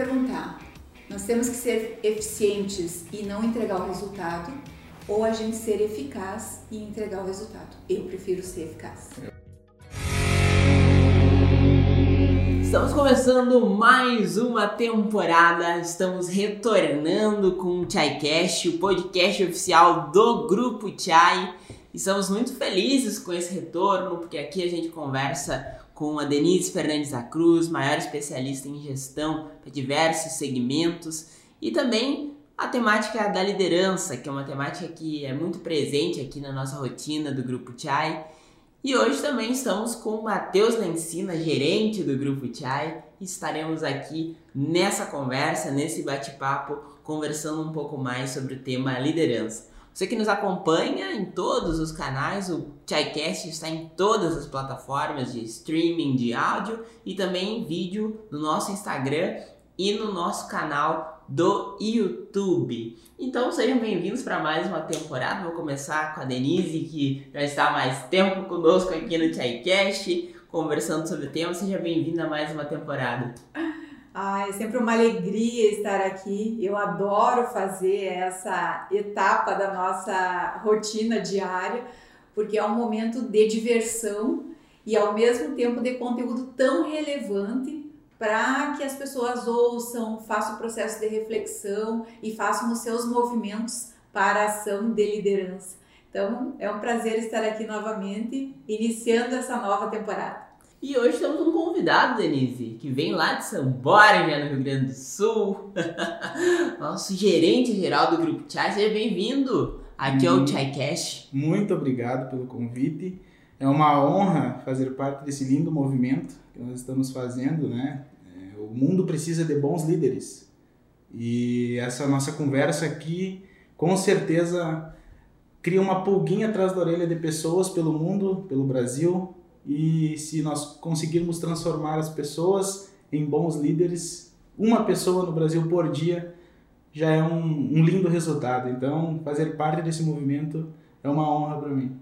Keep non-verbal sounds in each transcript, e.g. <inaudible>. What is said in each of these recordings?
perguntar: nós temos que ser eficientes e não entregar o resultado, ou a gente ser eficaz e entregar o resultado? Eu prefiro ser eficaz. Estamos começando mais uma temporada, estamos retornando com o ChaiCast, o podcast oficial do Grupo Chai. Estamos muito felizes com esse retorno, porque aqui a gente conversa com a Denise Fernandes da Cruz, maior especialista em gestão para diversos segmentos, e também a temática da liderança, que é uma temática que é muito presente aqui na nossa rotina do Grupo Chai. E hoje também estamos com o Matheus Lencina, gerente do Grupo Chai, e estaremos aqui nessa conversa, nesse bate-papo, conversando um pouco mais sobre o tema liderança. Você que nos acompanha em todos os canais, o ChaiCast está em todas as plataformas de streaming de áudio e também em vídeo no nosso Instagram e no nosso canal do YouTube. Então sejam bem-vindos para mais uma temporada. Vou começar com a Denise, que já está há mais tempo conosco aqui no ChaiCast, conversando sobre o tema. Seja bem-vinda a mais uma temporada. <laughs> Ah, é sempre uma alegria estar aqui. Eu adoro fazer essa etapa da nossa rotina diária, porque é um momento de diversão e ao mesmo tempo de conteúdo tão relevante para que as pessoas ouçam, façam o processo de reflexão e façam os seus movimentos para a ação de liderança. Então, é um prazer estar aqui novamente, iniciando essa nova temporada. E hoje temos um convidado, Denise, que vem lá de São Borja, no Rio Grande do Sul. <laughs> Nosso gerente geral do Grupo Chai. Seja bem-vindo aqui ao Chai Cash. Muito obrigado pelo convite. É uma honra fazer parte desse lindo movimento que nós estamos fazendo, né? É, o mundo precisa de bons líderes. E essa nossa conversa aqui, com certeza, cria uma pulguinha atrás da orelha de pessoas pelo mundo, pelo Brasil, e se nós conseguirmos transformar as pessoas em bons líderes, uma pessoa no Brasil por dia já é um, um lindo resultado. Então, fazer parte desse movimento é uma honra para mim.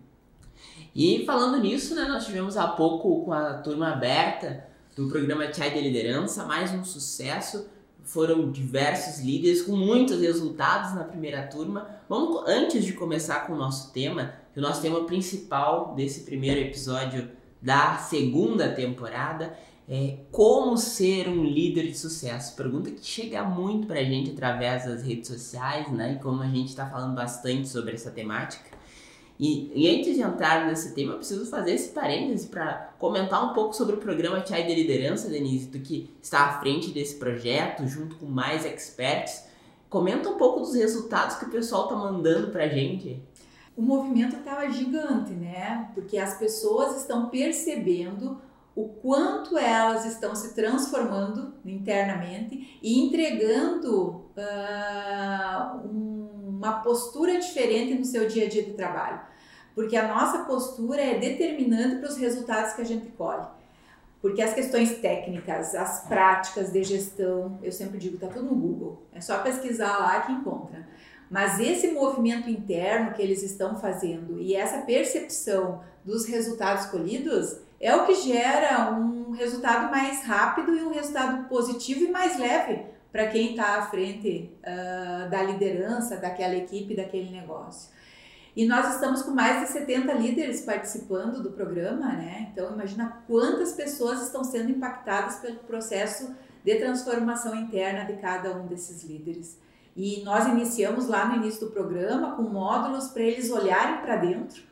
E falando nisso, né, nós tivemos há pouco com a turma aberta do programa Chai de Liderança, mais um sucesso. Foram diversos líderes com muitos resultados na primeira turma. Vamos, antes de começar com o nosso tema, que o nosso tema principal desse primeiro episódio da segunda temporada é como ser um líder de sucesso. Pergunta que chega muito pra gente através das redes sociais, né? E como a gente está falando bastante sobre essa temática. E, e, antes de entrar nesse tema, eu preciso fazer esse parêntese para comentar um pouco sobre o programa Chai de Liderança, Denise, do que está à frente desse projeto, junto com mais experts. Comenta um pouco dos resultados que o pessoal está mandando para a gente o movimento estava gigante, né? Porque as pessoas estão percebendo o quanto elas estão se transformando internamente e entregando uh, uma postura diferente no seu dia a dia de trabalho. Porque a nossa postura é determinante para os resultados que a gente colhe. Porque as questões técnicas, as práticas de gestão, eu sempre digo, está tudo no Google. É só pesquisar lá que encontra. Mas esse movimento interno que eles estão fazendo e essa percepção dos resultados colhidos é o que gera um resultado mais rápido e um resultado positivo e mais leve para quem está à frente uh, da liderança daquela equipe, daquele negócio. E nós estamos com mais de 70 líderes participando do programa, né? Então imagina quantas pessoas estão sendo impactadas pelo processo de transformação interna de cada um desses líderes. E nós iniciamos lá no início do programa com módulos para eles olharem para dentro.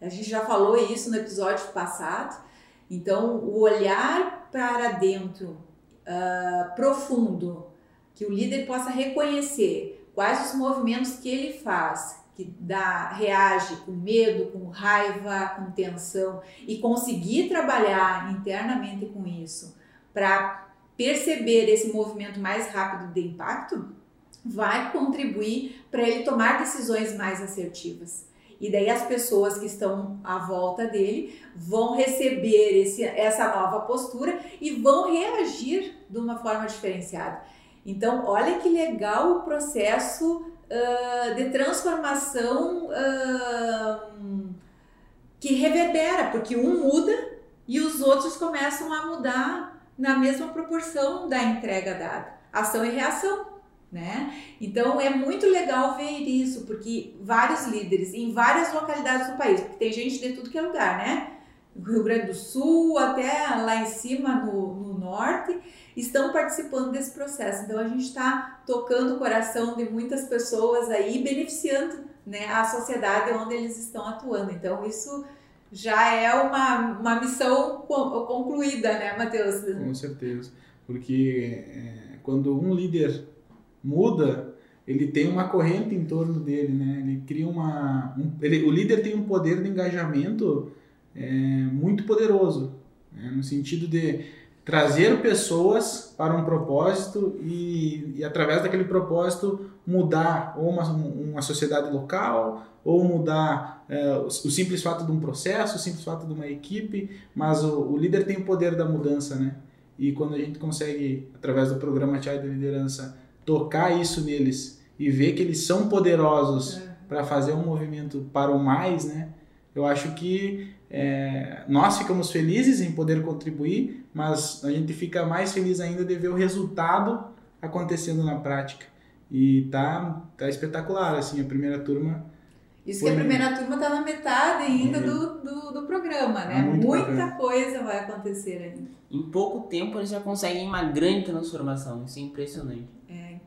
A gente já falou isso no episódio passado. Então, o olhar para dentro uh, profundo, que o líder possa reconhecer quais os movimentos que ele faz, que dá, reage com medo, com raiva, com tensão e conseguir trabalhar internamente com isso para perceber esse movimento mais rápido de impacto, vai contribuir para ele tomar decisões mais assertivas. E daí as pessoas que estão à volta dele vão receber esse, essa nova postura e vão reagir de uma forma diferenciada. Então, olha que legal o processo uh, de transformação uh, que reverbera, porque um muda e os outros começam a mudar na mesma proporção da entrega dada. ação e reação, né? Então é muito legal ver isso, porque vários líderes em várias localidades do país, porque tem gente de tudo que é lugar, né? Rio Grande do Sul, até lá em cima no, no norte, estão participando desse processo. Então a gente está tocando o coração de muitas pessoas aí, beneficiando né, a sociedade onde eles estão atuando. Então isso já é uma, uma missão concluída, né, Matheus? Com certeza, porque é, quando um líder muda, ele tem uma corrente em torno dele, né? Ele cria uma, um, ele, o líder tem um poder de engajamento é, muito poderoso, né? no sentido de trazer pessoas para um propósito e, e através daquele propósito mudar ou uma, uma sociedade local ou mudar é, o, o, simples fato de um processo, o simples fato de uma equipe, mas o, o, líder tem o poder da mudança, né? E quando a gente consegue, através do programa Chai de Liderança, tocar isso neles e ver que eles são poderosos é. para fazer um movimento para o mais, né? Eu acho que é, nós ficamos felizes em poder contribuir, mas a gente fica mais feliz ainda de ver o resultado acontecendo na prática. E tá, tá espetacular, assim, a primeira turma. Isso que a primeira turma tá na metade ainda é. do, do, do, programa, né? Muita bacana. coisa vai acontecer ainda. Em pouco tempo eles já conseguem uma grande transformação, isso é impressionante.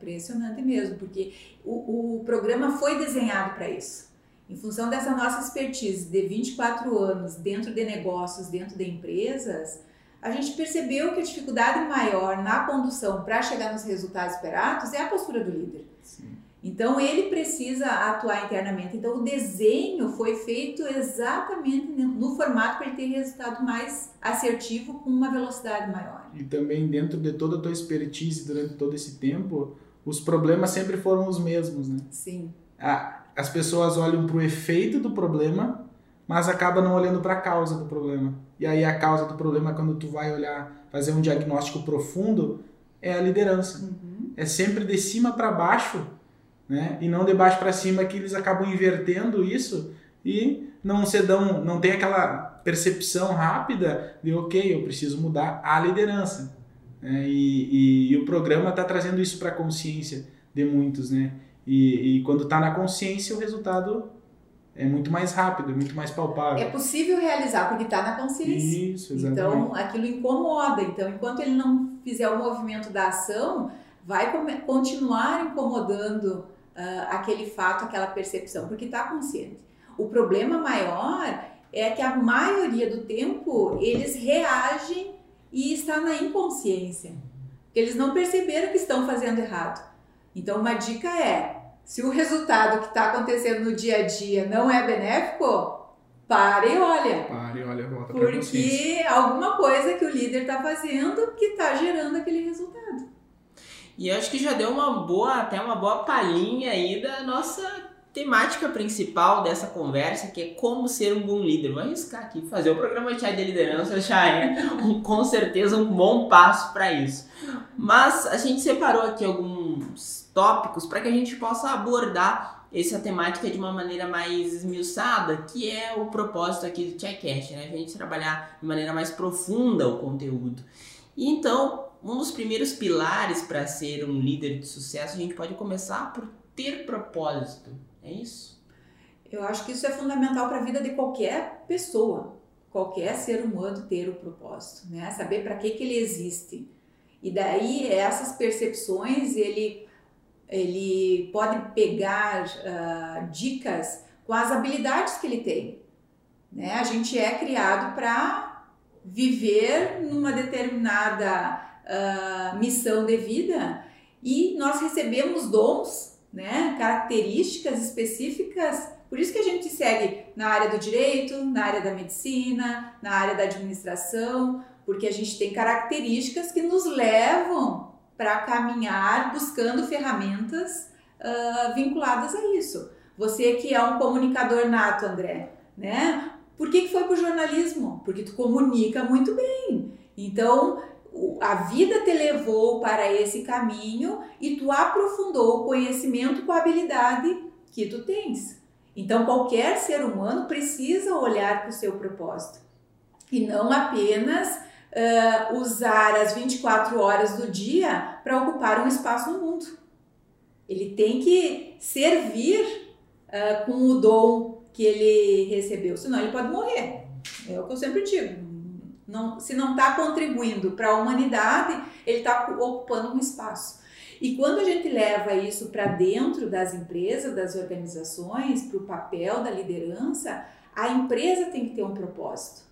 Impressionante mesmo, porque o, o programa foi desenhado para isso. Em função dessa nossa expertise de 24 anos dentro de negócios, dentro de empresas, a gente percebeu que a dificuldade maior na condução para chegar nos resultados esperados é a postura do líder. Sim. Então ele precisa atuar internamente. Então o desenho foi feito exatamente no formato para ele ter resultado mais assertivo com uma velocidade maior. E também dentro de toda a tua expertise durante todo esse tempo, os problemas sempre foram os mesmos, né? Sim. Ah, as pessoas olham para o efeito do problema, mas acabam não olhando para a causa do problema. E aí a causa do problema, quando tu vai olhar, fazer um diagnóstico profundo, é a liderança. Uhum. É sempre de cima para baixo, né? E não de baixo para cima que eles acabam invertendo isso e não se dão, não tem aquela percepção rápida de ok, eu preciso mudar a liderança. É, e, e, e, o programa está trazendo isso para a consciência de muitos, né? E, e quando está na consciência, o resultado é muito mais rápido, é muito mais palpável. É possível realizar porque está na consciência. Isso, exatamente. Então, aquilo incomoda. Então, enquanto ele não fizer o movimento da ação, vai continuar incomodando uh, aquele fato, aquela percepção, porque está consciente. O problema maior é que a maioria do tempo eles reagem e está na inconsciência. Eles não perceberam que estão fazendo errado. Então, uma dica é: se o resultado que está acontecendo no dia a dia não é benéfico, pare e olha. Pare e olha, volta Porque alguma coisa que o líder está fazendo que está gerando aquele resultado. E eu acho que já deu uma boa, até uma boa palhinha aí da nossa temática principal dessa conversa, que é como ser um bom líder. Vou arriscar aqui, fazer o programa Chai de Liderança já é um, com certeza um bom passo para isso. Mas a gente separou aqui alguns tópicos para que a gente possa abordar essa temática de uma maneira mais esmiuçada, que é o propósito aqui do ChaiCast, né? A gente trabalhar de maneira mais profunda o conteúdo. E então, um dos primeiros pilares para ser um líder de sucesso, a gente pode começar por ter propósito. É isso? Eu acho que isso é fundamental para a vida de qualquer pessoa, qualquer ser humano ter o propósito, né? Saber para que, que ele existe. E daí essas percepções ele ele pode pegar uh, dicas com as habilidades que ele tem. Né? A gente é criado para viver numa determinada uh, missão de vida e nós recebemos dons né, características específicas. Por isso que a gente segue na área do direito, na área da medicina, na área da administração, porque a gente tem características que nos levam para caminhar buscando ferramentas uh, vinculadas a isso. Você que é um comunicador nato, André, né? Por que, que foi para o jornalismo? Porque tu comunica muito bem. Então, a vida te levou para esse caminho e tu aprofundou o conhecimento com a habilidade que tu tens. Então, qualquer ser humano precisa olhar para o seu propósito e não apenas uh, usar as 24 horas do dia para ocupar um espaço no mundo. Ele tem que servir uh, com o dom que ele recebeu, senão ele pode morrer. É o que eu sempre digo. Não, se não está contribuindo para a humanidade, ele está ocupando um espaço. E quando a gente leva isso para dentro das empresas, das organizações, para o papel da liderança, a empresa tem que ter um propósito.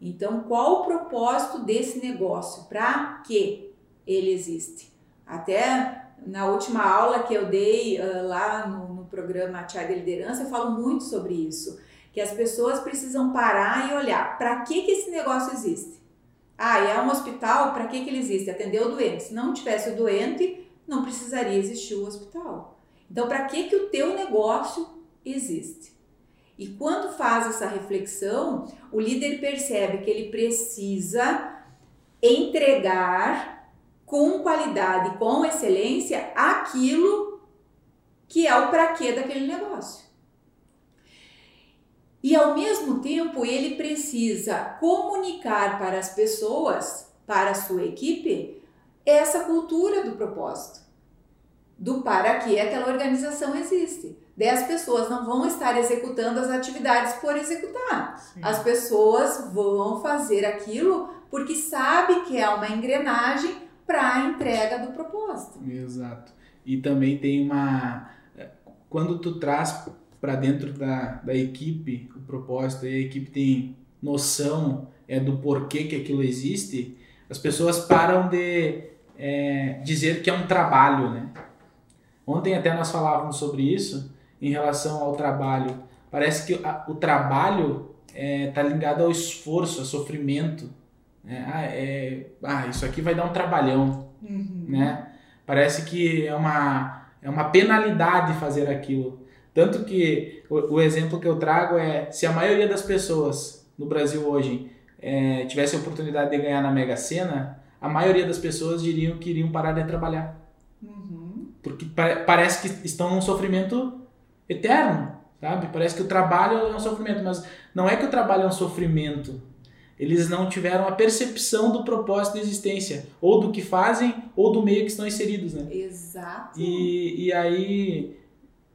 Então, qual o propósito desse negócio? Para que ele existe? Até na última aula que eu dei uh, lá no, no programa de Liderança, eu falo muito sobre isso. Que as pessoas precisam parar e olhar para que, que esse negócio existe. Ah, é um hospital, para que, que ele existe? Atender o doente. Se não tivesse o doente, não precisaria existir o hospital. Então, para que, que o teu negócio existe? E quando faz essa reflexão, o líder percebe que ele precisa entregar com qualidade, com excelência, aquilo que é o para quê daquele negócio. E ao mesmo tempo, ele precisa comunicar para as pessoas, para a sua equipe, essa cultura do propósito, do para que aquela organização existe. 10 pessoas não vão estar executando as atividades por executar. Sim. As pessoas vão fazer aquilo porque sabe que é uma engrenagem para a entrega do propósito. Exato. E também tem uma quando tu traz para dentro da, da equipe o propósito e a equipe tem noção é do porquê que aquilo existe, as pessoas param de é, dizer que é um trabalho, né? Ontem até nós falávamos sobre isso em relação ao trabalho. Parece que a, o trabalho está é, tá ligado ao esforço, ao sofrimento. Né? Ah, é, ah, isso aqui vai dar um trabalhão. Uhum. Né? Parece que é uma, é uma penalidade fazer aquilo. Tanto que o, o, exemplo que eu trago é se a maioria das pessoas no Brasil hoje é, tivesse a oportunidade de ganhar na Mega Sena, a maioria das pessoas diriam que iriam parar de trabalhar. Uhum. Porque parece que estão num sofrimento eterno, sabe? Parece que o trabalho é um sofrimento, mas não é que o trabalho é um sofrimento. Eles não tiveram a percepção do propósito da existência, ou do que fazem, ou do meio que estão inseridos, né? Exato. E, e aí,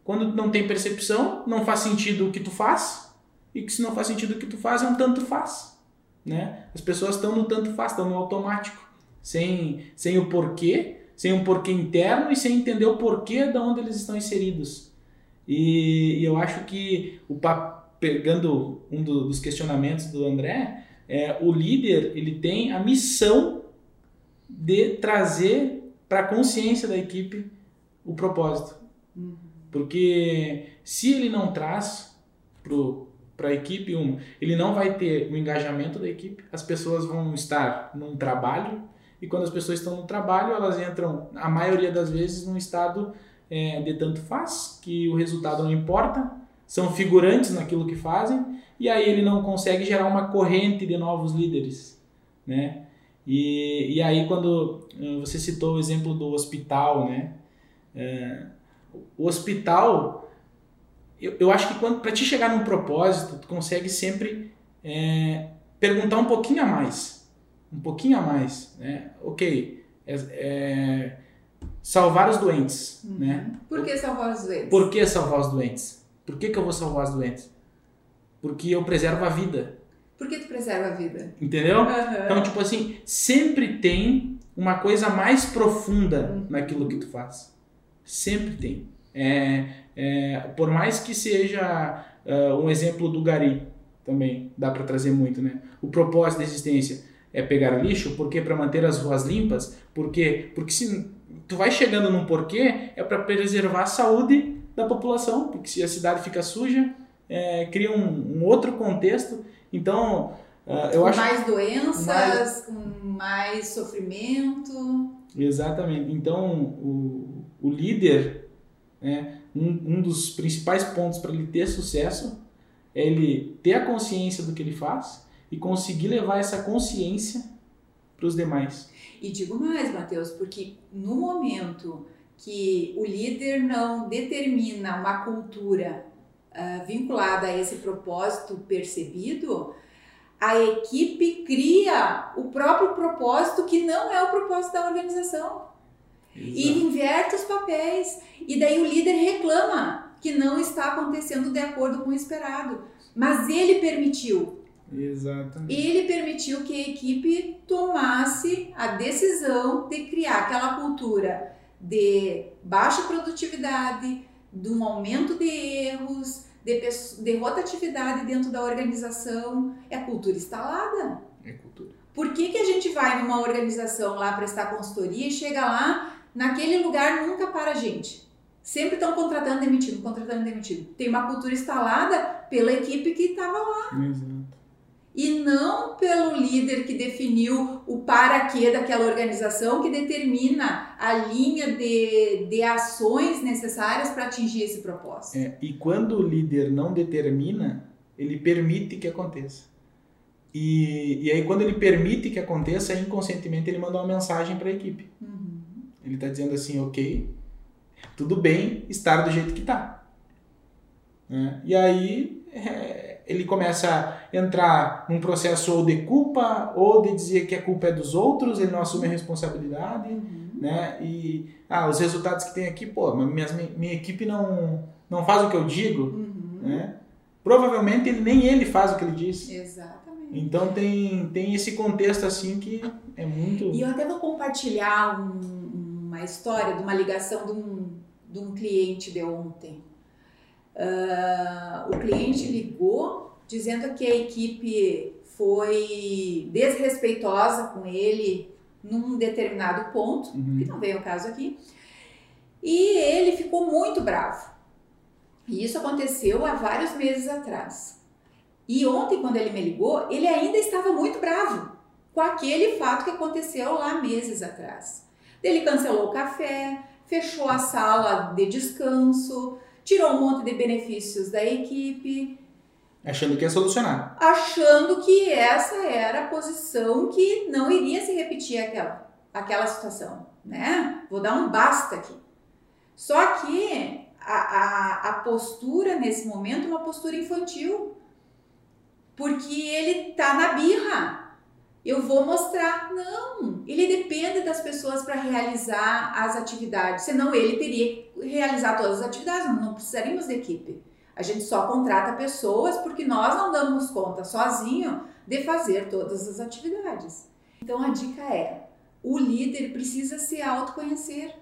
quando não tem percepção, não faz sentido o que tu faz, e que se não faz sentido o que tu faz, é um tanto faz, né? As pessoas estão no tanto faz, estão no automático, sem, sem o porquê, sem um porquê interno e sem entender o porquê de onde eles estão inseridos. E, e eu acho que, o pegando um do, dos questionamentos do André, é, o líder ele tem a missão de trazer para a consciência da equipe o propósito. Uhum. Porque se ele não traz para a equipe, um, ele não vai ter o engajamento da equipe, as pessoas vão estar num trabalho, e quando as pessoas estão no trabalho, elas entram, a maioria das vezes, num estado é, de tanto faz, que o resultado não importa, são figurantes naquilo que fazem, e aí ele não consegue gerar uma corrente de novos líderes, né? E, e aí quando eh, você citou o exemplo do hospital, né? É, o hospital, eu, eu acho que para te chegar num propósito, tu consegue sempre é, perguntar um pouquinho a mais, um pouquinho a mais, né? Ok, é, é salvar os doentes, uhum. né? Por que salvar os doentes? Por que salvar os doentes? Por que, que eu vou salvar os doentes? Porque eu preservo a vida. Por que tu preserva a vida? Entendeu? Uhum. Então, tipo assim, sempre tem uma coisa mais profunda uhum. naquilo que tu faz. Sempre tem. É, é, por mais que seja uh, um exemplo do Gari, também dá para trazer muito, né? O propósito da existência é pegar lixo, porque para manter as ruas limpas, porque porque se tu vai chegando num porquê, é para preservar a saúde da população, porque se a cidade fica suja, é, cria um, um, outro contexto. Então, uh, eu com acho. Mais doenças, mais... com mais sofrimento. Exatamente. Então, o, o líder, né, um, um dos principais pontos para ele ter sucesso é ele ter a consciência do que ele faz e conseguir levar essa consciência para os demais. E digo mais, Mateus, porque no momento que o líder não determina uma cultura uh, vinculada a esse propósito percebido, a equipe cria o próprio propósito que não é o propósito da organização. E inverte os papéis. E daí o líder reclama que não está acontecendo de acordo com o esperado. Mas ele permitiu. Exatamente. Ele permitiu que a equipe tomasse a decisão de criar aquela cultura de baixa produtividade, de um aumento de erros, de, de rotatividade dentro da organização. É cultura instalada. É cultura. Por que, que a gente vai numa organização lá prestar consultoria e chega lá, naquele lugar nunca para a gente? Sempre estão contratando demitido, contratando demitido. Tem uma cultura instalada pela equipe que estava lá. Exato. E não pelo líder que definiu o para quê daquela organização, que determina a linha de, de ações necessárias para atingir esse propósito. É, e quando o líder não determina, ele permite que aconteça. E, e aí, quando ele permite que aconteça, inconscientemente ele manda uma mensagem para a equipe. Uhum. Ele está dizendo assim: ok, tudo bem estar do jeito que está. Né? E aí é, ele começa a entrar num processo ou de culpa, ou de dizer que a culpa é dos outros, ele não assume a responsabilidade. Uhum. Né? E ah, os resultados que tem aqui, pô, minha, minha equipe não, não faz o que eu digo. Uhum. Né? Provavelmente ele, nem ele faz o que ele diz. Exatamente. Então tem, tem esse contexto assim que é muito. E eu até vou compartilhar um, uma história de uma ligação de um, de um cliente de ontem. Uh, o cliente ligou dizendo que a equipe foi desrespeitosa com ele num determinado ponto, Uhum. que não veio ao caso aqui, e ele ficou muito bravo. E isso aconteceu há vários meses atrás. E ontem, quando ele me ligou, ele ainda estava muito bravo com aquele fato que aconteceu lá meses atrás. Ele cancelou o café, fechou a sala de descanso, tirou um monte de benefícios da equipe, Achando que ia solucionar. achando que essa era a posição que não iria se repetir aquela, aquela situação, né? Vou dar um basta aqui. Só que a, a, a postura nesse momento é uma postura infantil, porque ele tá na birra. Eu vou mostrar. Não, ele depende das pessoas para realizar as atividades, senão ele teria que realizar todas as atividades, não precisaríamos de equipe. A gente só contrata pessoas porque nós não damos conta sozinho de fazer todas as atividades. Então a dica é: o líder precisa se autoconhecer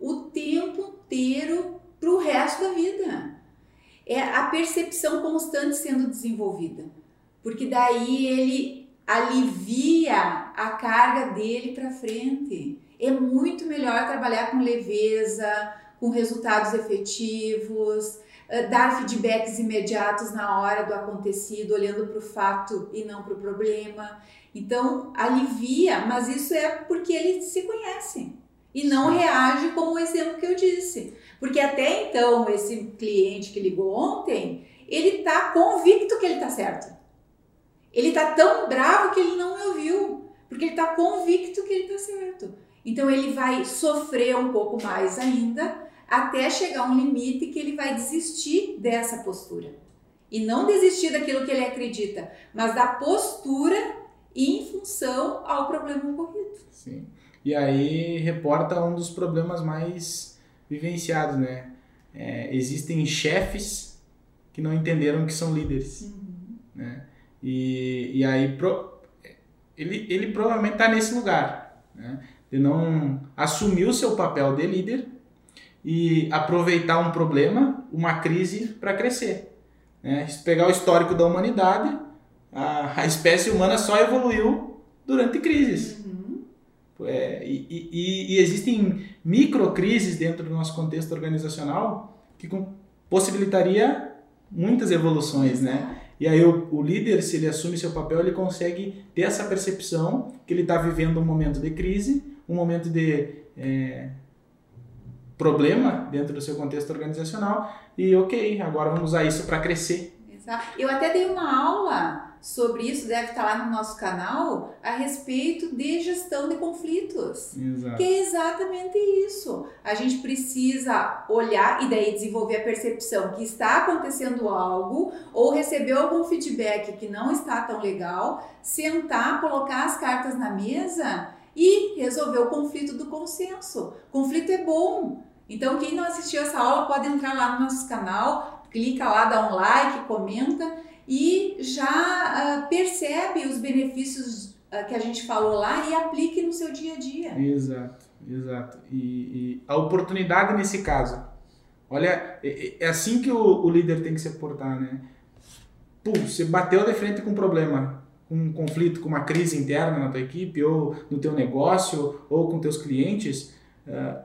o tempo inteiro para o resto da vida. É a percepção constante sendo desenvolvida, porque daí ele alivia a carga dele para frente. É muito melhor trabalhar com leveza, com resultados efetivos, eh, dar feedbacks imediatos na hora do acontecido, olhando para o fato e não para o problema. Então, alivia, mas isso é porque ele se conhece e não reage como o exemplo que eu disse. Porque até então, esse cliente que ligou ontem, ele está convicto que ele está certo. Ele está tão bravo que ele não me ouviu, porque ele está convicto que ele está certo. Então, ele vai sofrer um pouco mais ainda, até chegar um limite que ele vai desistir dessa postura. E não desistir daquilo que ele acredita, mas da postura em função ao problema ocorrido. Sim. E aí reporta um dos problemas mais vivenciados, né? É, existem chefes que não entenderam que são líderes, né? E, e aí pro, ele, ele provavelmente está nesse lugar, né? De não assumir o seu papel de líder e aproveitar um problema, uma crise para crescer. Né? Se pegar o histórico da humanidade, a, a espécie humana só evoluiu durante crises. É, e, e, e, existem microcrises dentro do nosso contexto organizacional que possibilitaria muitas evoluções, né? E aí o, o, líder, se ele assume seu papel, ele consegue ter essa percepção que ele está vivendo um momento de crise, um momento de é, problema dentro do seu contexto organizacional e ok, agora vamos usar isso para crescer. Exato. Eu até dei uma aula sobre isso, deve estar lá no nosso canal, a respeito de gestão de conflitos. Exato. Que é exatamente isso. A gente precisa olhar e daí desenvolver a percepção que está acontecendo algo ou recebeu algum feedback que não está tão legal, sentar, colocar as cartas na mesa e resolver o conflito do consenso. Conflito é bom. Então, quem não assistiu essa aula pode entrar lá no nosso canal, clica lá, dá um like, comenta e já uh, percebe os benefícios uh, que a gente falou lá e aplique no seu dia a dia. Exato, exato. E, e a oportunidade nesse caso, olha, é, é assim que o, o, líder tem que se portar, né? Pum, você bateu de frente com um problema, com um conflito, com uma crise interna na tua equipe, ou no teu negócio, ou com teus clientes, uh,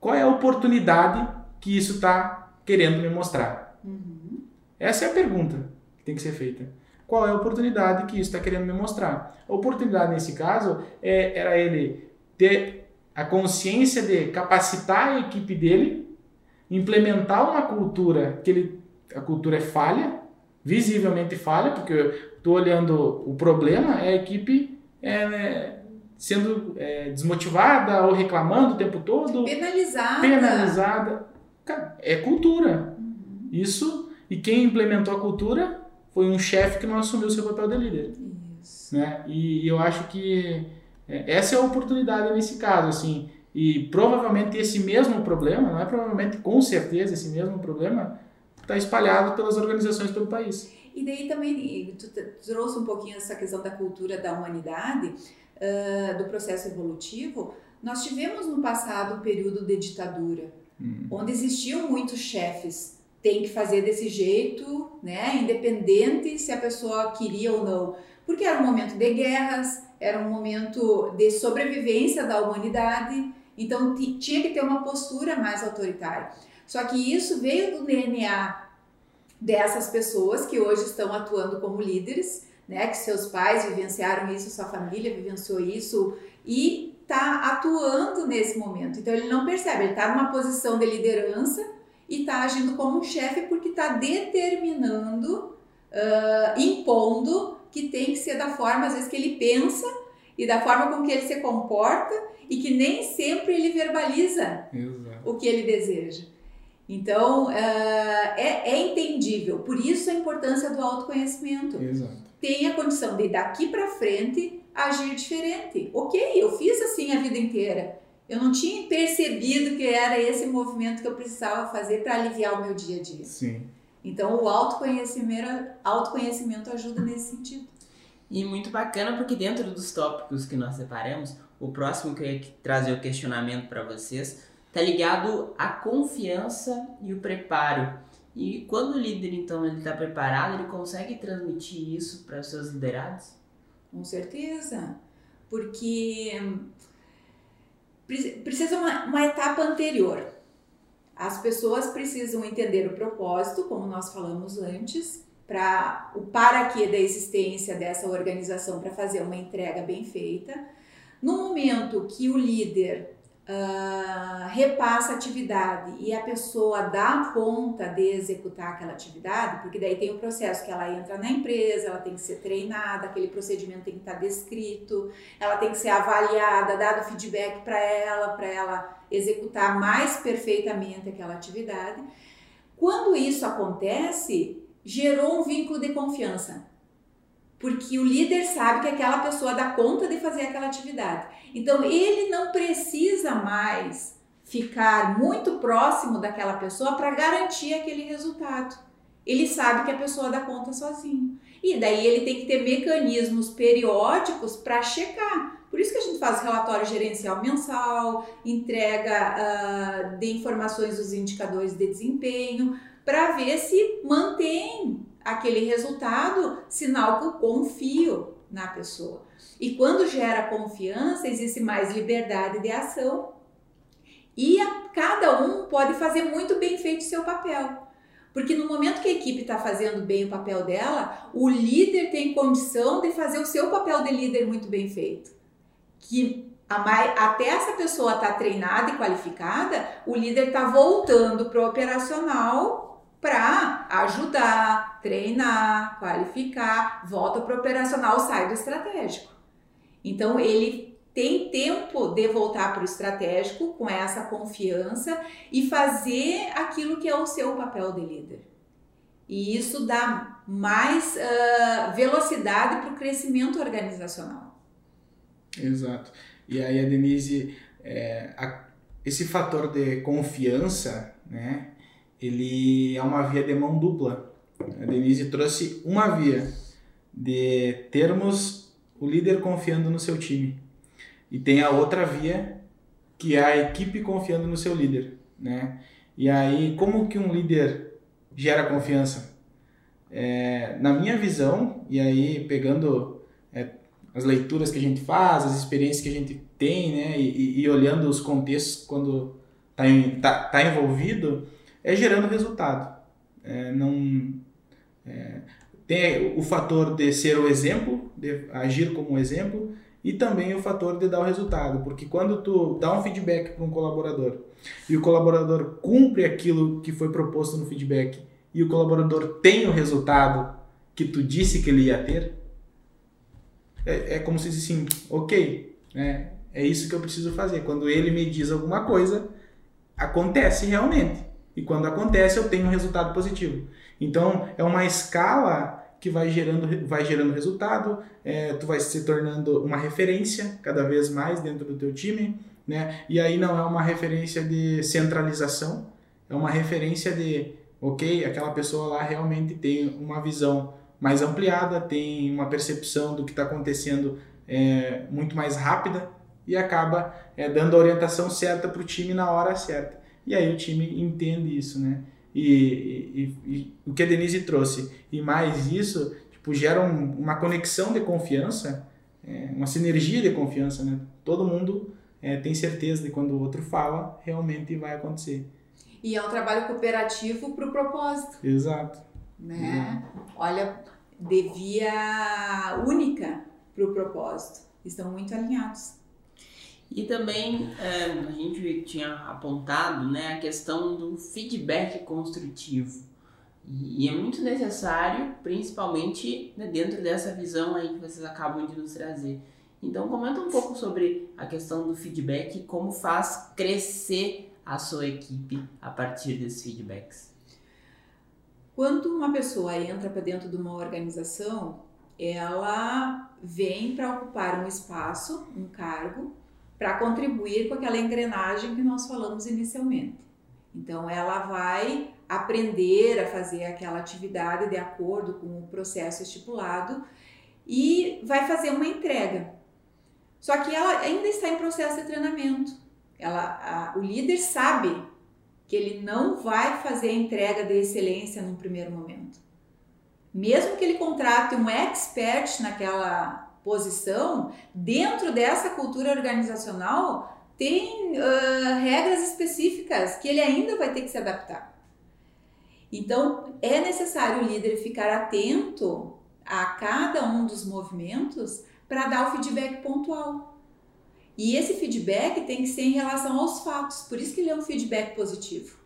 qual é a oportunidade que isso está querendo me mostrar? Uhum. Essa é a pergunta tem que ser feita. Qual é a oportunidade que isso está querendo me mostrar? A oportunidade, nesse caso, é, era ele ter a consciência de capacitar a equipe dele, implementar uma cultura que ele, a cultura é falha, visivelmente falha, porque eu estou olhando o problema, é a equipe é, sendo é, desmotivada ou reclamando o tempo todo. Penalizada. Penalizada. É cultura. Uhum. Isso, e quem implementou a cultura foi um chefe que não assumiu o seu papel de líder. Isso. Né? E, e eu acho que é, essa é a oportunidade nesse caso, assim. E provavelmente esse mesmo problema, não é provavelmente, com certeza, esse mesmo problema está espalhado pelas organizações pelo país. E daí também, tu trouxe um pouquinho essa questão da cultura da humanidade, uh, do processo evolutivo. Nós tivemos no passado um período de ditadura, hum. onde existiam muitos chefes tem que fazer desse jeito, né? Independente se a pessoa queria ou não. Porque era um momento de guerras, era um momento de sobrevivência da humanidade, então tinha que ter uma postura mais autoritária. Só que isso veio do DNA dessas pessoas que hoje estão atuando como líderes, né? Que seus pais vivenciaram isso, sua família vivenciou isso e está atuando nesse momento. Então ele não percebe, ele está numa posição de liderança e está agindo como um chefe porque está determinando, uh, impondo que tem que ser da forma, às vezes, que ele pensa e da forma com que ele se comporta e que nem sempre ele verbaliza Exato. o que ele deseja. Então, uh, é, é, entendível. Por isso a importância do autoconhecimento. Exato. Tem a condição de daqui para frente agir diferente. Ok, eu fiz assim a vida inteira. Eu não tinha percebido que era esse movimento que eu precisava fazer para aliviar o meu dia a dia. Sim. Então, o autoconhecimento, autoconhecimento ajuda nesse sentido. E muito bacana porque dentro dos tópicos que nós separamos, o próximo que eu ia trazer o questionamento para vocês está ligado à confiança e o preparo. E quando o líder então ele está preparado, ele consegue transmitir isso para os seus liderados? Com certeza, porque precisa uma, uma etapa anterior. As pessoas precisam entender o propósito, como nós falamos antes, para o para que da existência dessa organização para fazer uma entrega bem feita. No momento que o líder uh, repassa a atividade e a pessoa dá conta de executar aquela atividade, porque daí tem o processo que ela entra na empresa, ela tem que ser treinada, aquele procedimento tem que estar descrito, ela tem que ser avaliada, dado feedback para ela, para ela executar mais perfeitamente aquela atividade. Quando isso acontece, gerou um vínculo de confiança porque o líder sabe que aquela pessoa dá conta de fazer aquela atividade. Então ele não precisa mais ficar muito próximo daquela pessoa para garantir aquele resultado. Ele sabe que a pessoa dá conta sozinho. E daí ele tem que ter mecanismos periódicos para checar. Por isso que a gente faz relatório gerencial mensal, entrega uh, de informações dos indicadores de desempenho, para ver se mantém aquele resultado, sinal que eu confio na pessoa. E quando gera confiança, existe mais liberdade de ação e a, cada um pode fazer muito bem feito seu papel. Porque no momento que a equipe está fazendo bem o papel dela, o líder tem condição de fazer o seu papel de líder muito bem feito. Que até essa pessoa estar tá treinada e qualificada, o líder está voltando para o operacional para ajudar, treinar, qualificar, volta para o operacional, sai do estratégico. Então ele tem tempo de voltar para o estratégico com essa confiança e fazer aquilo que é o seu papel de líder. E isso dá mais uh, velocidade para o crescimento organizacional. Exato. E aí a Denise, é, a, esse fator de confiança, né, ele é uma via de mão dupla. A Denise trouxe uma via de termos o líder confiando no seu time. E tem a outra via que é a equipe confiando no seu líder, né? E aí, como que um líder gera confiança? É, na minha visão, e aí pegando é, as leituras que a gente faz, as experiências que a gente tem, né, e, e olhando os contextos quando está tá, tá envolvido, é gerando resultado. É, não, é, tem o fator de ser o exemplo, de agir como um exemplo, e também o fator de dar o resultado, porque quando tu dá um feedback para um colaborador e o colaborador cumpre aquilo que foi proposto no feedback e o colaborador tem o resultado que tu disse que ele ia ter, é, é como se disse assim, ok, né? é isso que eu preciso fazer. Quando ele me diz alguma coisa, acontece realmente. E quando acontece, eu tenho um resultado positivo. Então, é uma escala que vai gerando, vai gerando resultado, é, tu vai se tornando uma referência cada vez mais dentro do teu time, né? E aí não é uma referência de centralização, é uma referência de, ok, aquela pessoa lá realmente tem uma visão mais ampliada, tem uma percepção do que está acontecendo é, muito mais rápida e acaba é, dando a orientação certa para o time na hora certa. E aí o time entende isso, né? E, e, e, o que a Denise trouxe, e mais isso, tipo, gera um, uma conexão de confiança, é, uma sinergia de confiança, né? Todo mundo é, tem certeza de quando o outro fala, realmente vai acontecer. E é um trabalho cooperativo para o propósito. Exato. Né? Olha, de via única para o propósito. Estão muito alinhados. E também é, a gente tinha apontado né, a questão do feedback construtivo. E é muito necessário, principalmente né, dentro dessa visão aí que vocês acabam de nos trazer. Então comenta um pouco sobre a questão do feedback e como faz crescer a sua equipe a partir desses feedbacks. Quando uma pessoa entra para dentro de uma organização, ela vem para ocupar um espaço, um cargo, para contribuir com aquela engrenagem que nós falamos inicialmente. Então, ela vai aprender a fazer aquela atividade de acordo com o processo estipulado e vai fazer uma entrega. Só que ela ainda está em processo de treinamento. Ela, a, o líder sabe que ele não vai fazer a entrega de excelência num primeiro momento. Mesmo que ele contrate um expert naquela posição, dentro dessa cultura organizacional, tem uh, regras específicas que ele ainda vai ter que se adaptar. Então, é necessário o líder ficar atento a cada um dos movimentos para dar o feedback pontual. E esse feedback tem que ser em relação aos fatos, por isso que ele é um feedback positivo.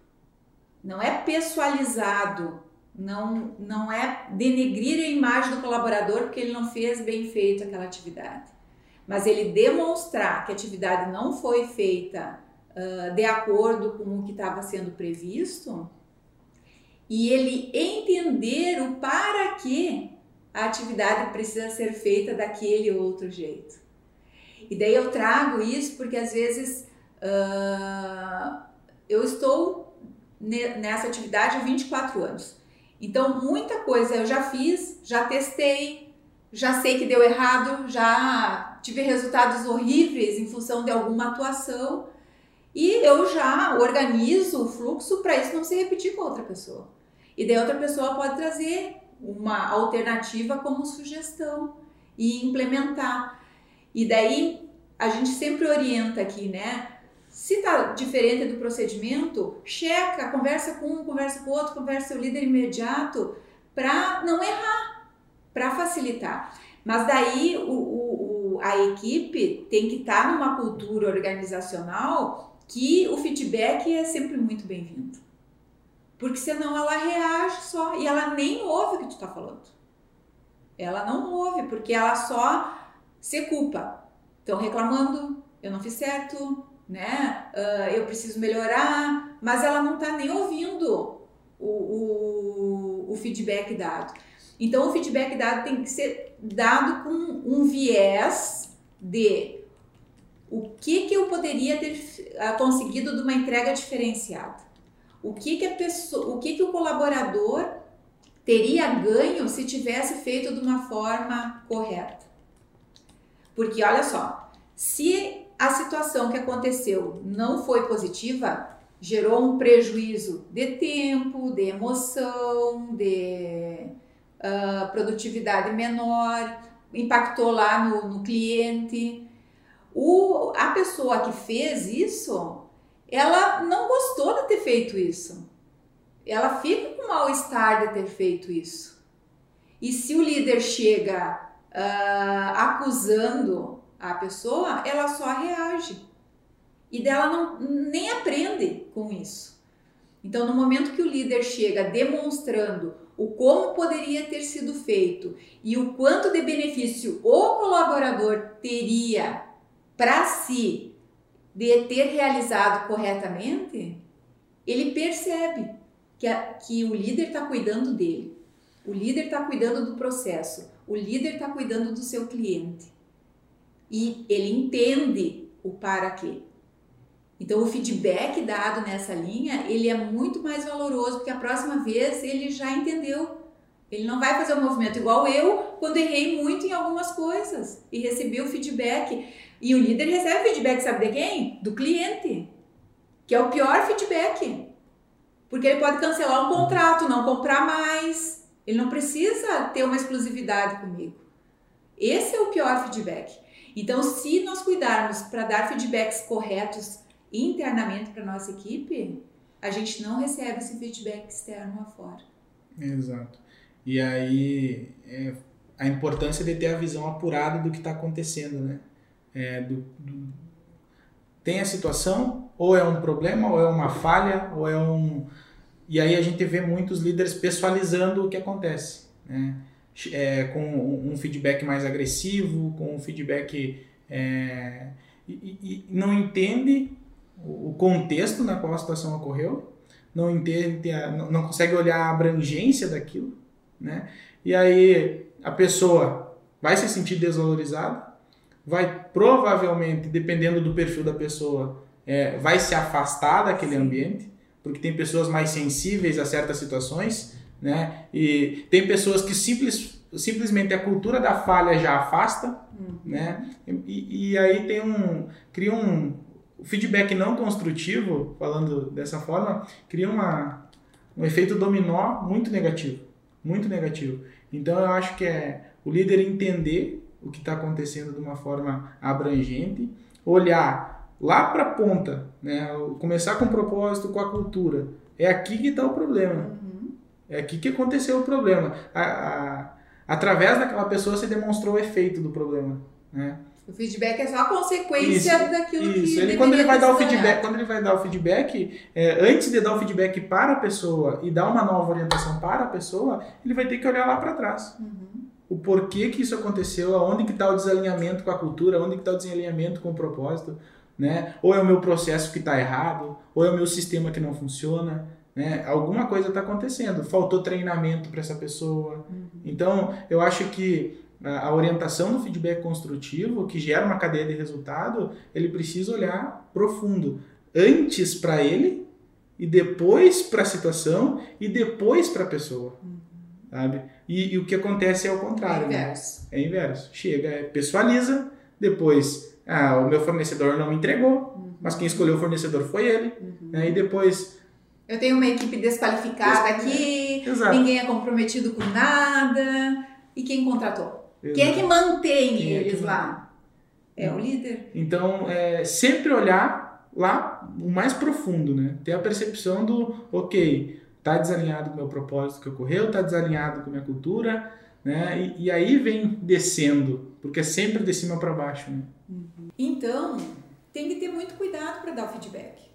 Não é pessoalizado não, não é denegrir a imagem do colaborador porque ele não fez bem feito aquela atividade, mas ele demonstrar que a atividade não foi feita uh, de acordo com o que estava sendo previsto e ele entender o para que a atividade precisa ser feita daquele outro jeito. E daí eu trago isso porque às vezes uh, eu estou nessa atividade há 24 anos. Então, muita coisa eu já fiz, já testei, já sei que deu errado, já tive resultados horríveis em função de alguma atuação e eu já organizo o fluxo para isso não se repetir com outra pessoa. E daí outra pessoa pode trazer uma alternativa como sugestão e implementar. E daí a gente sempre orienta aqui, né? Se está diferente do procedimento, checa, conversa com um, conversa com o outro, conversa com o líder imediato para não errar, para facilitar. Mas daí o, o, a equipe tem que estar tá numa cultura organizacional que o feedback é sempre muito bem-vindo. Porque senão ela reage só e ela nem ouve o que tu tá falando. Ela não ouve, porque ela só se culpa. Estão reclamando, eu não fiz certo, né? Uh, eu preciso melhorar, mas ela não tá nem ouvindo o, o, o feedback dado. Então, o feedback dado tem que ser dado com um viés de o que, que eu poderia ter ah, conseguido de uma entrega diferenciada. O que, que a pessoa, o que, que o colaborador teria ganho se tivesse feito de uma forma correta. Porque olha só, se a situação que aconteceu não foi positiva, gerou um prejuízo de tempo, de emoção, de uh, produtividade menor, impactou lá no, no cliente. O, a pessoa que fez isso, ela não gostou de ter feito isso. Ela fica com mal-estar de ter feito isso. E se o líder chega uh, acusando a pessoa, ela só reage. E dela não, nem aprende com isso. Então, no momento que o líder chega demonstrando o como poderia ter sido feito e o quanto de benefício o colaborador teria para si de ter realizado corretamente, ele percebe que, a, que o líder está cuidando dele, o líder está cuidando do processo, o líder está cuidando do seu cliente. E ele entende o para quê. Então, o feedback dado nessa linha, ele é muito mais valoroso, porque a próxima vez ele já entendeu. Ele não vai fazer o um movimento igual eu, quando errei muito em algumas coisas e recebi o feedback. E o líder recebe feedback, sabe de quem? Do cliente, que é o pior feedback. Porque ele pode cancelar um contrato, não comprar mais. Ele não precisa ter uma exclusividade comigo. Esse é o pior feedback. Então, se nós cuidarmos para dar feedbacks corretos internamente para nossa equipe, a gente não recebe esse feedback externo afora. Exato. E aí é a importância de ter a visão apurada do que está acontecendo, né? É, do, do, tem a situação, ou é um problema, ou é uma falha, ou é um. E aí a gente vê muitos líderes pessoalizando o que acontece, né? É, com um feedback mais agressivo, com um feedback. É, e, e, não entende o contexto na qual a situação ocorreu, não entende, não consegue olhar a abrangência daquilo, né? E aí a pessoa vai se sentir desvalorizada, vai provavelmente, dependendo do perfil da pessoa, é, vai se afastar daquele ambiente, porque tem pessoas mais sensíveis a certas situações, né? E tem pessoas que simples, simplesmente a cultura da falha já afasta, uhum. né? E, e aí tem um cria um, feedback não construtivo, falando dessa forma, cria uma, um efeito dominó muito negativo. Muito negativo. Então eu acho que é o líder entender o que está acontecendo de uma forma abrangente, olhar lá para a ponta, né? começar com o propósito, com a cultura. É aqui que está o problema. É aqui que aconteceu o problema. A, a, através daquela pessoa se demonstrou o efeito do problema. Né? O feedback é só a consequência isso, daquilo isso. que ele quando ele vai dar o feedback, quando ele vai dar o feedback, é, antes de dar o feedback para a pessoa e dar uma nova orientação para a pessoa, ele vai ter que olhar lá para trás. Uhum. O porquê que isso aconteceu, aonde que está o desalinhamento com a cultura, onde que está o desalinhamento com o propósito, né? Ou é o meu processo que está errado, ou é o meu sistema que não funciona, né? Alguma coisa está acontecendo, faltou treinamento para essa pessoa. Uhum. Então, eu acho que a orientação do feedback construtivo, que gera uma cadeia de resultado, ele precisa olhar profundo. Antes para ele, e depois para a situação, e depois para a pessoa. Uhum. Sabe? E, e, o que acontece é o contrário. É inverso. Né? É inverso. Chega, é, pessoaliza, depois, ah, o meu fornecedor não me entregou, uhum. mas quem escolheu o fornecedor foi ele. Uhum. Né? E depois. Eu tenho uma equipe desqualificada aqui, Exato. ninguém é comprometido com nada. E quem contratou? Exato. Quem é que mantém Quem eles é que... lá? É o líder. Então, é, sempre olhar lá o mais profundo, né? Ter a percepção do, ok, tá desalinhado com o meu propósito que ocorreu, tá desalinhado com a minha cultura, né? E, e aí vem descendo, porque é sempre de cima para baixo, né? Uhum. Então, tem que ter muito cuidado para dar o feedback.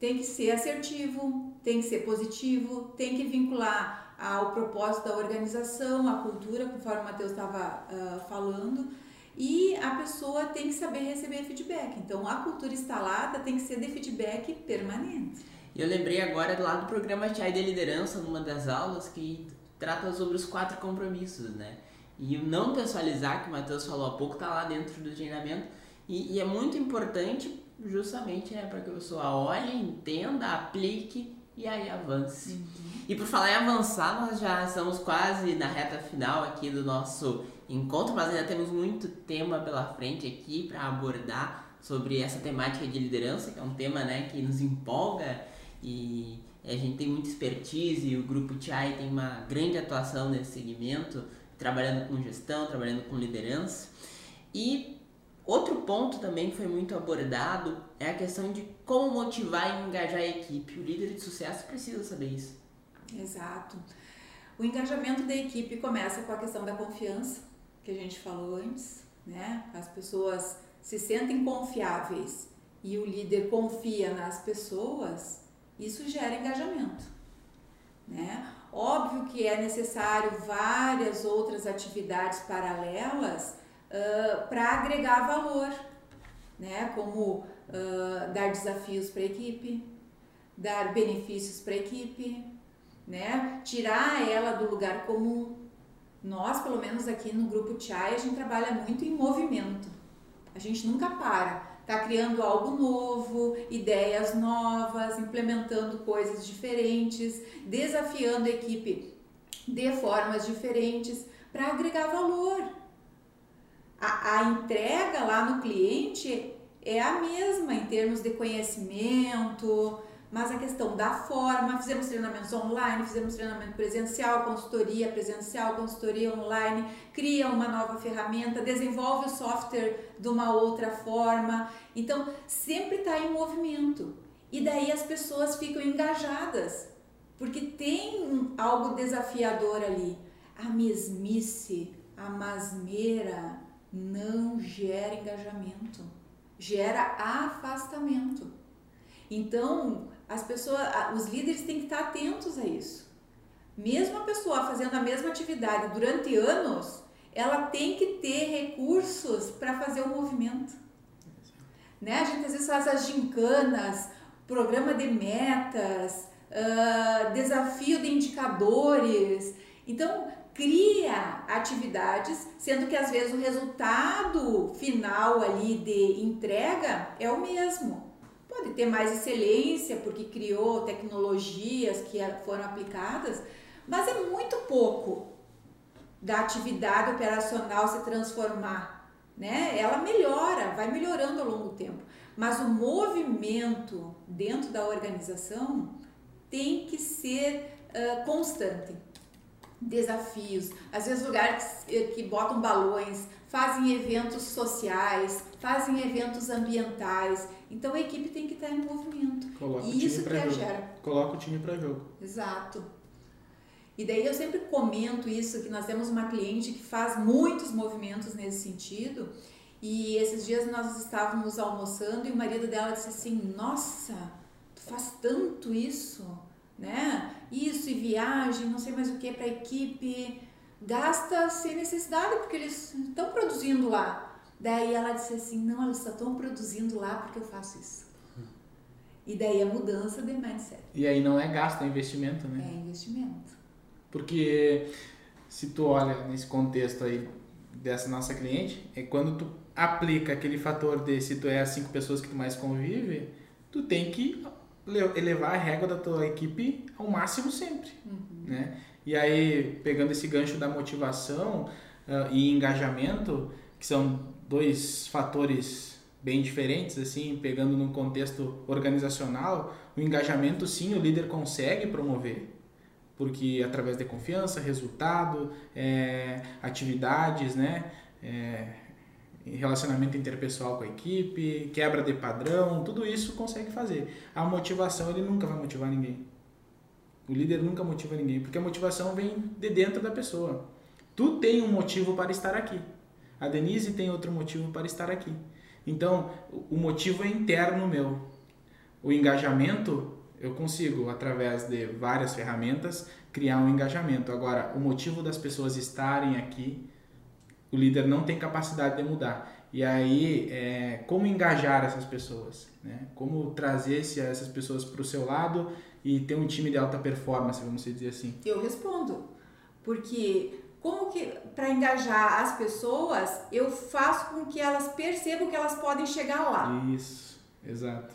Tem que ser assertivo, tem que ser positivo, tem que vincular ao propósito da organização, à cultura, conforme o Matheus estava uh, falando, e a pessoa tem que saber receber feedback. Então, a cultura instalada tem que ser de feedback permanente. E eu lembrei agora lá do programa Chai de Liderança, numa das aulas, que trata sobre os quatro compromissos, né? E o não pessoalizar, que o Matheus falou há pouco, está lá dentro do treinamento. E, e, é muito importante justamente né, para que a pessoa olhe, entenda, aplique e aí avance. Uhum. E por falar em avançar, nós já estamos quase na reta final aqui do nosso encontro, mas ainda temos muito tema pela frente aqui para abordar sobre essa temática de liderança, que é um tema né, que nos empolga e a gente tem muita expertise e o grupo TIAI tem uma grande atuação nesse segmento, trabalhando com gestão, trabalhando com liderança. E outro ponto também que foi muito abordado é a questão de como motivar e engajar a equipe. O líder de sucesso precisa saber isso. Exato. O engajamento da equipe começa com a questão da confiança, que a gente falou antes, né? As pessoas se sentem confiáveis e o líder confia nas pessoas, isso gera engajamento, né? Óbvio que é necessário várias outras atividades paralelas para agregar valor, né? Como uh, dar desafios para a equipe, dar benefícios para a equipe, né? Tirar ela do lugar comum. Nós, pelo menos aqui no grupo Chai, a gente trabalha muito em movimento. A gente nunca para está criando algo novo, ideias novas, implementando coisas diferentes, desafiando a equipe de formas diferentes para agregar valor. A, a entrega lá no cliente é a mesma em termos de conhecimento, mas a questão da forma, fizemos treinamentos online, fizemos treinamento presencial, consultoria presencial, consultoria online, cria uma nova ferramenta, desenvolve o software de uma outra forma. Então, sempre está em movimento. E daí as pessoas ficam engajadas, porque tem algo desafiador ali. A mesmice, a masmeira não gera engajamento, gera afastamento. Então, as pessoas, os líderes têm que estar atentos a isso. Mesmo a pessoa fazendo a mesma atividade durante anos, ela tem que ter recursos para fazer o movimento. Né? A gente às vezes faz as gincanas, programa de metas, uh, desafio de indicadores. Então, cria atividades, sendo que às vezes o resultado final ali de entrega é o mesmo. Pode ter mais excelência porque criou tecnologias que foram aplicadas, mas é muito pouco da atividade operacional se transformar, né? Ela melhora, vai melhorando ao longo do tempo, mas o movimento dentro da organização tem que ser uh, constante. Desafios, às vezes lugares que, botam balões, fazem eventos sociais, fazem eventos ambientais. Então a equipe tem que estar em movimento. Coloca e isso que jogo. gera. Coloca o time para jogo. Exato. E daí eu sempre comento isso que nós temos uma cliente que faz muitos movimentos nesse sentido. E esses dias nós estávamos almoçando e o marido dela disse assim: "Nossa, tu faz tanto isso, né? Isso e viagem, não sei mais o que para a equipe" gasta sem necessidade, porque eles estão produzindo lá. Daí ela disse assim: não, eles só estão produzindo lá porque eu faço isso. E daí a mudança de mindset. E aí não é gasto, é investimento, né? É investimento. Porque se tu olha nesse contexto aí dessa nossa cliente, é quando tu aplica aquele fator de se tu é as cinco pessoas que tu mais convive, tu tem que elevar a régua da tua equipe ao máximo sempre, uhum. né? E aí, pegando esse gancho da motivação uh, e engajamento, que são dois fatores bem diferentes, assim, pegando no contexto organizacional, o engajamento sim o líder consegue promover, porque através de confiança, resultado, é, atividades, né, é, relacionamento interpessoal com a equipe, quebra de padrão, tudo isso consegue fazer. A motivação ele nunca vai motivar ninguém. O líder nunca motiva ninguém, porque a motivação vem de dentro da pessoa. Tu tem um motivo para estar aqui. A Denise tem outro motivo para estar aqui. Então, o motivo é interno meu. O engajamento eu consigo, através de várias ferramentas, criar um engajamento. Agora, o motivo das pessoas estarem aqui, o líder não tem capacidade de mudar. E aí, é, como engajar essas pessoas? Né? Como trazer essas pessoas para o seu lado e ter um time de alta performance, vamos dizer assim? Eu respondo. Porque como que para engajar as pessoas, eu faço com que elas percebam que elas podem chegar lá. Isso, exato.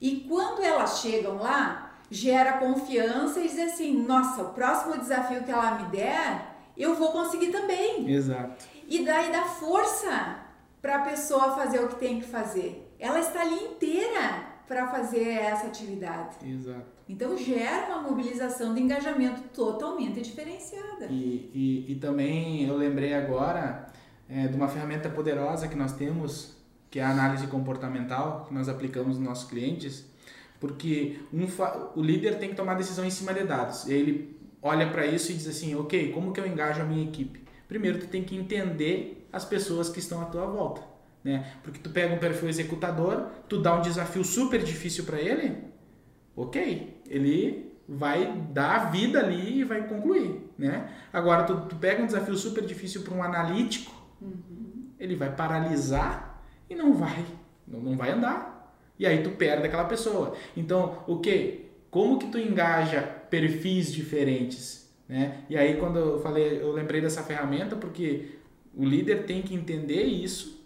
E quando elas chegam lá, gera confiança e diz assim: nossa, o próximo desafio que ela me der, eu vou conseguir também. Exato. E daí dá força para a pessoa fazer o que tem que fazer. Ela está ali inteira para fazer essa atividade. Exato. Então gera uma mobilização de engajamento totalmente diferenciada. E, e, e também eu lembrei agora é, de uma ferramenta poderosa que nós temos, que é a análise comportamental, que nós aplicamos nos nossos clientes, porque um, o líder tem que tomar decisão em cima de dados. E ele olha para isso e diz assim, ok, como que eu engajo a minha equipe? Primeiro, tu tem que entender as pessoas que estão à tua volta, né? Porque tu pega um perfil executador, tu dá um desafio super difícil para ele, ok, ele vai dar a vida ali e vai concluir, né? Agora, tu, tu pega um desafio super difícil para um analítico, uhum. ele vai paralisar e não vai, não, não vai andar. E aí tu perde aquela pessoa. Então, o que? Como que tu engaja perfis diferentes? Né? E aí quando eu falei, eu lembrei dessa ferramenta porque o líder tem que entender isso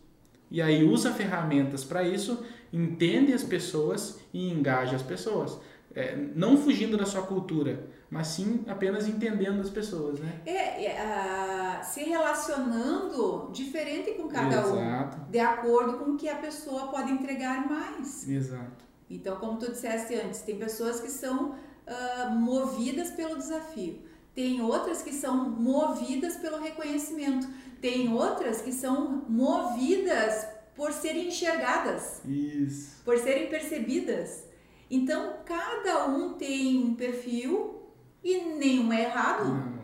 e aí usa ferramentas para isso, entende as pessoas e engaja as pessoas. É, não fugindo da sua cultura, mas sim apenas entendendo as pessoas, né? É, é se relacionando diferente com cada Exato. um, de acordo com o que a pessoa pode entregar mais. Exato. Então, como tu disseste antes, tem pessoas que são uh, movidas pelo desafio, tem outras que são movidas pelo reconhecimento, tem outras que são movidas por serem enxergadas, Isso. por serem percebidas. Então, cada um tem um perfil e nenhum é errado. Não.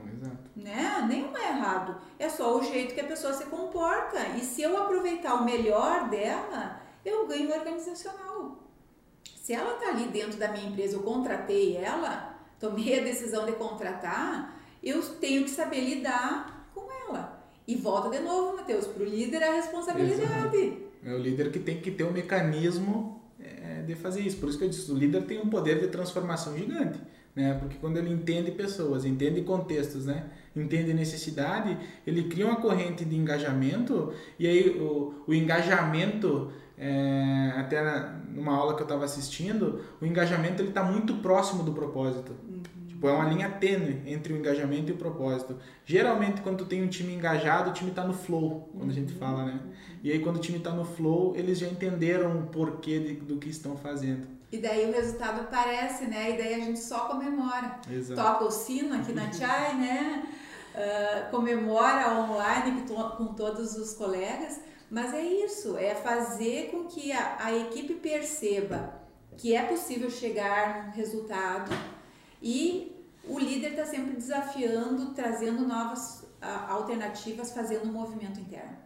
Né? Nenhum é errado. É só o jeito que a pessoa se comporta. E se eu aproveitar o melhor dela, eu ganho organizacional. Se ela está ali dentro da minha empresa, eu contratei ela, tomei a decisão de contratar, eu tenho que saber lidar com ela. E volta de novo, Matheus, para o líder a responsabilidade. Exato. É o líder que tem que ter um mecanismo de fazer isso. Por isso que eu disse, o líder tem um poder de transformação gigante, né? Porque quando ele entende pessoas, entende contextos, né? Entende necessidade, ele cria uma corrente de engajamento e aí o, o engajamento é, até na, numa aula que eu estava assistindo, o engajamento ele está muito próximo do propósito. Uhum. Tipo, é uma linha tênue entre o engajamento e o propósito. Geralmente, quando tu tem um time engajado, o time está no flow, quando a gente uhum. fala, né? E aí, quando o time está no flow, eles já entenderam o porquê de, do que estão fazendo. E daí o resultado aparece, né? E daí a gente só comemora. Exato. Toca o sino aqui na Chai, né? Uh, comemora online com todos os colegas. Mas é isso, é fazer com que a, a equipe perceba que é possível chegar no resultado e o líder está sempre desafiando, trazendo novas uh, alternativas, fazendo um movimento interno.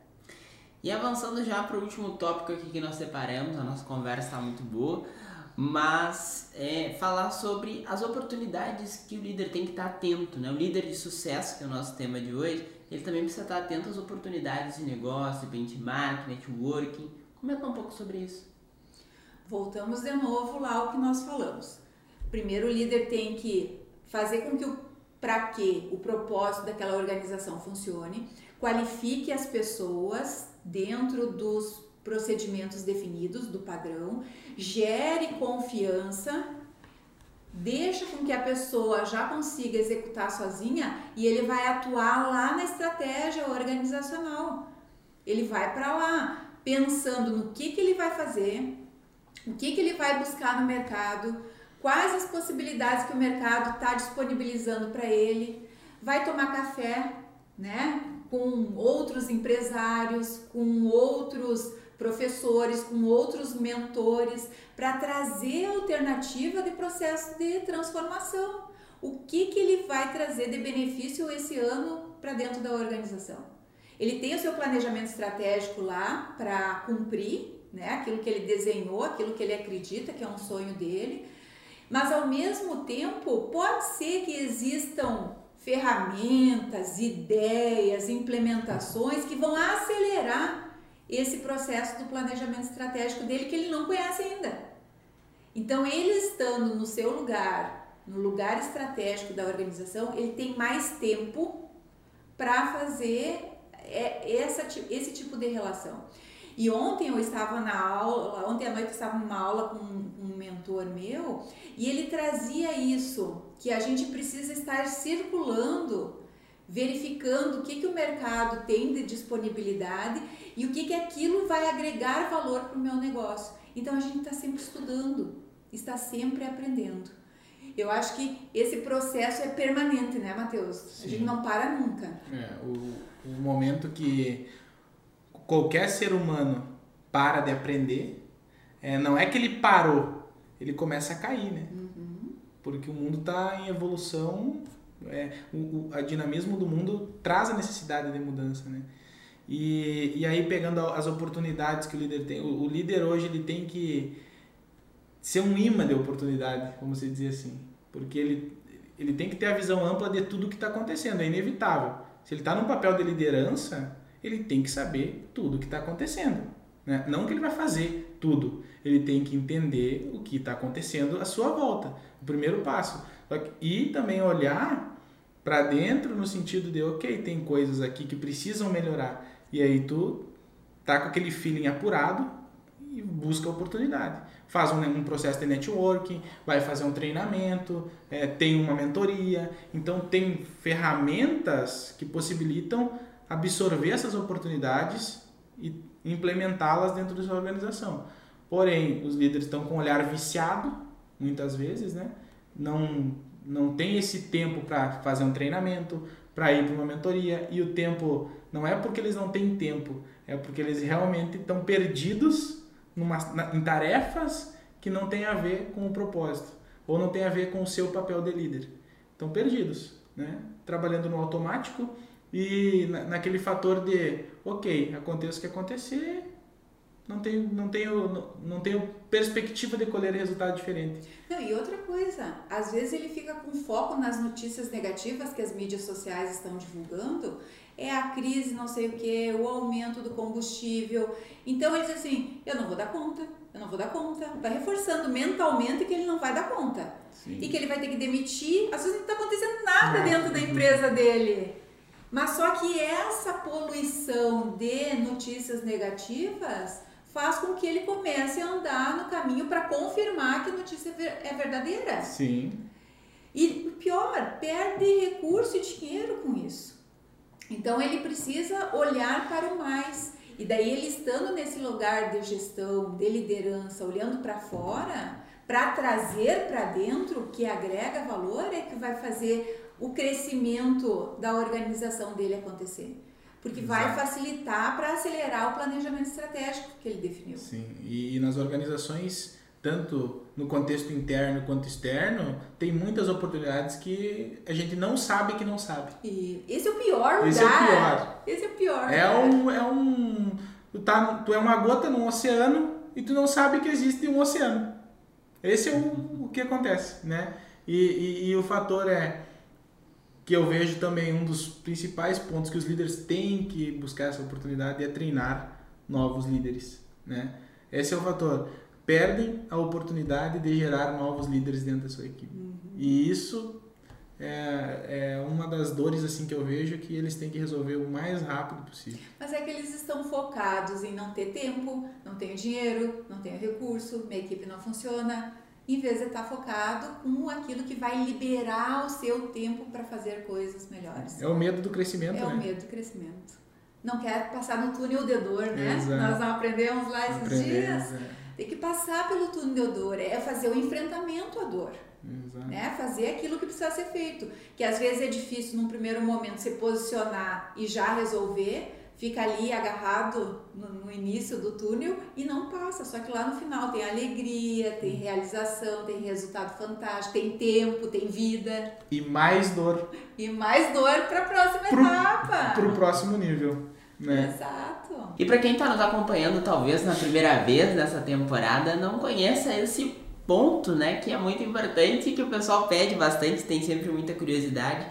E avançando já para o último tópico aqui que nós separamos, a nossa conversa está muito boa, mas é, falar sobre as oportunidades que o líder tem que estar tá atento, né? O líder de sucesso, que é o nosso tema de hoje, ele também precisa estar atento às oportunidades de negócio, benchmark, networking. Comenta um pouco sobre isso. Voltamos de novo lá ao que nós falamos. Primeiro, o líder tem que fazer com que o para que o propósito daquela organização funcione, qualifique as pessoas dentro dos procedimentos definidos do padrão, gere confiança, deixa com que a pessoa já consiga executar sozinha e ele vai atuar lá na estratégia organizacional. Ele vai para lá pensando no que, que ele vai fazer, o que, que ele vai buscar no mercado, quais as possibilidades que o mercado está disponibilizando para ele, vai tomar café, né? com outros empresários, com outros professores, com outros mentores, para trazer alternativa de processo de transformação. O que, que ele vai trazer de benefício esse ano para dentro da organização? Ele tem o seu planejamento estratégico lá para cumprir né, aquilo que ele desenhou, aquilo que ele acredita que é um sonho dele, Mas ao mesmo tempo, pode ser que existam ferramentas, ideias, implementações que vão acelerar esse processo do planejamento estratégico dele que ele não conhece ainda. Então, ele estando no seu lugar, no lugar estratégico da organização, ele tem mais tempo para fazer é, essa, esse tipo de relação. E ontem eu estava na aula, ontem à noite eu estava numa aula com um mentor meu e ele trazia isso, que a gente precisa estar circulando, verificando o que, que o mercado tem de disponibilidade e o que, que aquilo vai agregar valor para o meu negócio. Então a gente está sempre estudando, está sempre aprendendo. Eu acho que esse processo é permanente, né, Matheus? A gente não para nunca. É, o, o momento que qualquer ser humano para de aprender, é, não é que ele parou, ele começa a cair, né? Uhum. Porque o mundo está em evolução, é, o, o a dinamismo do mundo traz a necessidade de mudança, né? E, e aí pegando as oportunidades que o líder tem, o, o líder hoje ele tem que ser um imã de oportunidade, vamos dizer assim, porque ele, ele tem que ter a visão ampla de tudo que está acontecendo, é inevitável. Se ele está num papel de liderança, ele tem que saber tudo o que está acontecendo. Né? Não que ele vai fazer tudo, ele tem que entender o que está acontecendo à sua volta. O primeiro passo. E também olhar para dentro no sentido de, ok, tem coisas aqui que precisam melhorar. E aí tu tá com aquele feeling apurado e busca oportunidade. Faz um, um processo de networking, vai fazer um treinamento, é, tem uma mentoria. Então tem ferramentas que possibilitam absorver essas oportunidades e implementá-las dentro da sua organização. Porém, os líderes estão com o olhar viciado, muitas vezes, né? Não, não tem esse tempo para fazer um treinamento, para ir para uma mentoria, e o tempo não é porque eles não têm tempo, é porque eles realmente estão perdidos numa, na, em tarefas que não têm a ver com o propósito, ou não tem a ver com o seu papel de líder. Estão perdidos, né? Trabalhando no automático, e na, naquele fator de, ok, aconteça o que acontecer, não tenho, não tenho, não, não tenho perspectiva de colher resultado diferente. Não, e outra coisa, às vezes ele fica com foco nas notícias negativas que as mídias sociais estão divulgando, é a crise, não sei o que, o aumento do combustível. Então ele diz assim, eu não vou dar conta, eu não vou dar conta. Vai reforçando mentalmente que ele não vai dar conta. Sim. E que ele vai ter que demitir. Às vezes não está acontecendo nada dentro da empresa dele. Mas só que essa poluição de notícias negativas faz com que ele comece a andar no caminho para confirmar que a notícia é verdadeira. Sim. E o pior, perde recurso e dinheiro com isso. Então ele precisa olhar para o mais. E daí ele estando nesse lugar de gestão, de liderança, olhando para fora, para trazer para dentro que agrega valor é que vai fazer o crescimento da organização dele acontecer. Porque Exato. vai facilitar para acelerar o planejamento estratégico que ele definiu. Sim, e, e nas organizações, tanto no contexto interno quanto externo, tem muitas oportunidades que a gente não sabe que não sabe. E esse é o pior lugar. Esse é o pior. Esse é o pior. É um, é um tu, tá, tu é uma gota num oceano e tu não sabe que existe um oceano. Esse é o, o que acontece, né? E, e, e o fator é que eu vejo também um dos principais pontos que os líderes têm que buscar essa oportunidade é treinar novos líderes, né? Esse é o fator. Perdem a oportunidade de gerar novos líderes dentro da sua equipe. Uhum. E isso é, é uma das dores assim que eu vejo que eles têm que resolver o mais rápido possível. Mas é que eles estão focados em não ter tempo, não tenho dinheiro, não tenho recurso, minha equipe não funciona, em vez de estar focado com aquilo que vai liberar o seu tempo para fazer coisas melhores. É o medo do crescimento, É né? o medo do crescimento. Não quer passar no túnel de dor, né? Exato. Nós não aprendemos lá esses Aprendemos, dias. É. Tem que passar pelo túnel de dor, é fazer o enfrentamento à dor. Exato. Né? Fazer aquilo que precisa ser feito. Que às vezes é difícil num primeiro momento se posicionar e já resolver, fica ali agarrado no, no, início do túnel e não passa. Só que lá no final tem alegria, tem realização, tem resultado fantástico, tem tempo, tem vida. E mais dor. E mais dor para a próxima pro, etapa. Para o próximo nível. Né? Exato. E para quem está nos acompanhando, talvez na primeira vez nessa temporada, não conheça esse ponto, né, que é muito importante e que o pessoal pede bastante, tem sempre muita curiosidade.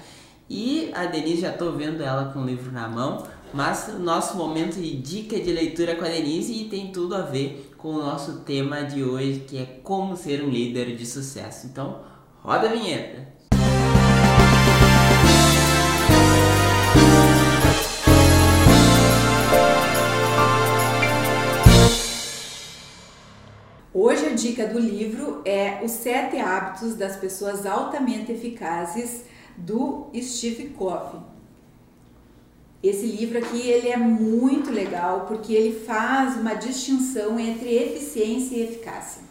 E a Denise, já estou vendo ela com o livro na mão, mas nosso momento de dica de leitura com a Denise e tem tudo a ver com o nosso tema de hoje, que é como ser um líder de sucesso. Então, roda a vinheta. Hoje a dica do livro é Os Sete Hábitos das Pessoas Altamente Eficazes, do Steve Covey. Esse livro aqui ele é muito legal porque ele faz uma distinção entre eficiência e eficácia.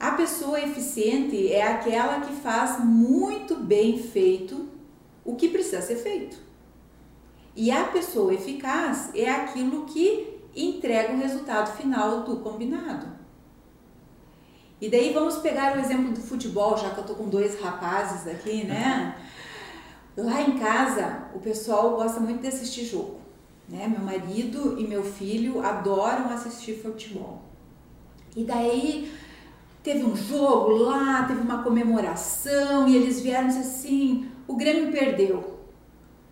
A pessoa eficiente é aquela que faz muito bem feito o que precisa ser feito. E a pessoa eficaz é aquilo que entrega o resultado final do combinado. E daí vamos pegar o exemplo do futebol, já que eu tô com dois rapazes aqui, né? Lá em casa, o pessoal gosta muito de assistir jogo, né? Meu marido e meu filho adoram assistir futebol. E daí teve um jogo lá, teve uma comemoração e eles vieram e assim: o Grêmio perdeu.